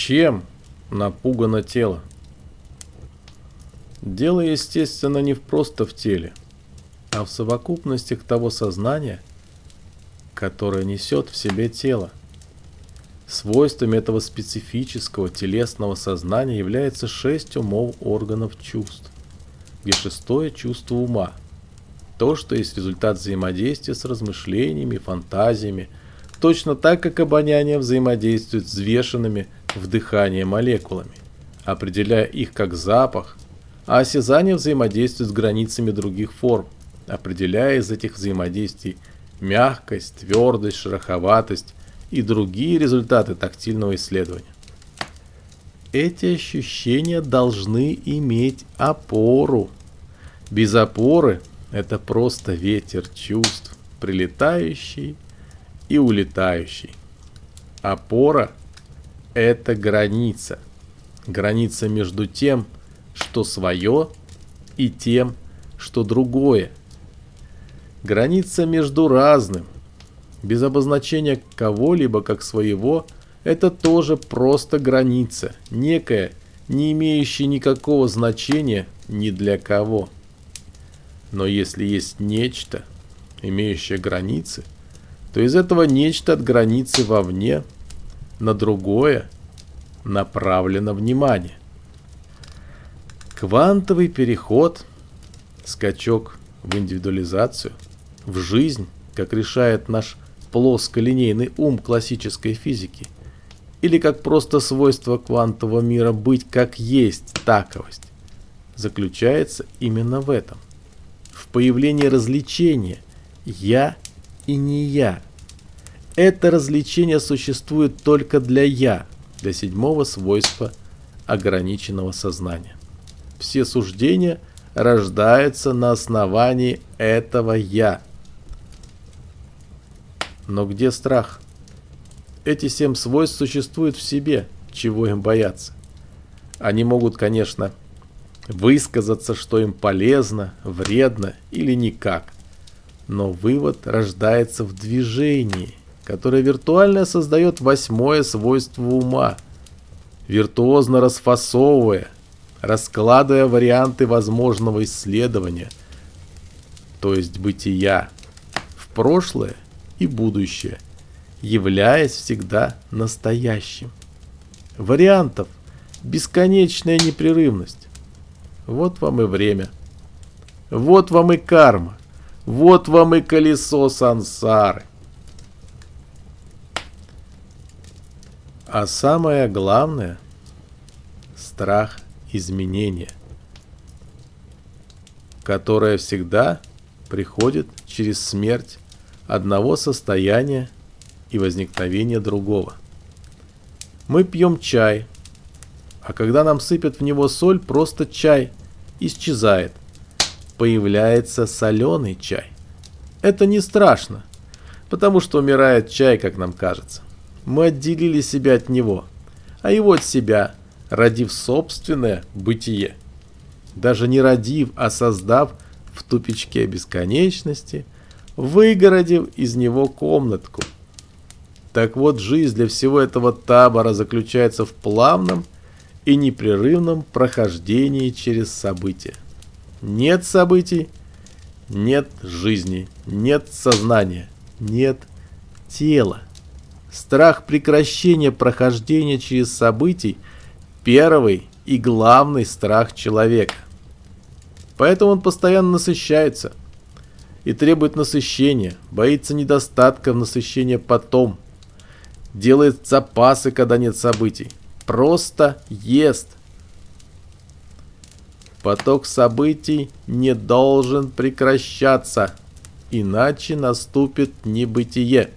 Чем напугано тело? Дело, естественно, не просто в теле, а в совокупностях того сознания, которое несет в себе тело. Свойствами этого специфического телесного сознания является шесть умов органов чувств, где шестое чувство ума – то, что есть результат взаимодействия с размышлениями, фантазиями, точно так, как обоняние взаимодействует с взвешенными в дыхании молекулами, определяя их как запах, а осязание взаимодействует с границами других форм, определяя из этих взаимодействий мягкость, твердость, шероховатость и другие результаты тактильного исследования. Эти ощущения должны иметь опору. Без опоры это просто ветер чувств, прилетающий и улетающий. Опора – это граница. Граница между тем, что свое, и тем, что другое. Граница между разным. Без обозначения кого-либо как своего – это тоже просто граница, некая, не имеющая никакого значения ни для кого. Но если есть нечто, имеющее границы, то из этого нечто от границы вовне на другое направлено внимание. Квантовый переход, скачок в индивидуализацию, в жизнь, как решает наш плосколинейный ум классической физики, или как просто свойство квантового мира быть как есть таковость, заключается именно в этом появление развлечения «я» и «не я». Это развлечение существует только для «я», для седьмого свойства ограниченного сознания. Все суждения рождаются на основании этого «я». Но где страх? Эти семь свойств существуют в себе, чего им бояться. Они могут, конечно, высказаться, что им полезно, вредно или никак. Но вывод рождается в движении, которое виртуально создает восьмое свойство ума, виртуозно расфасовывая, раскладывая варианты возможного исследования, то есть бытия, в прошлое и будущее, являясь всегда настоящим. Вариантов бесконечная непрерывность. Вот вам и время. Вот вам и карма. Вот вам и колесо сансары. А самое главное – страх изменения, которое всегда приходит через смерть одного состояния и возникновение другого. Мы пьем чай, а когда нам сыпят в него соль, просто чай исчезает. Появляется соленый чай. Это не страшно, потому что умирает чай, как нам кажется. Мы отделили себя от него, а его от себя, родив собственное бытие. Даже не родив, а создав в тупичке бесконечности, выгородив из него комнатку. Так вот, жизнь для всего этого табора заключается в плавном и непрерывном прохождении через события. Нет событий, нет жизни, нет сознания, нет тела. Страх прекращения прохождения через событий – первый и главный страх человека. Поэтому он постоянно насыщается и требует насыщения, боится недостатка в насыщении потом, делает запасы, когда нет событий просто ест. Поток событий не должен прекращаться, иначе наступит небытие.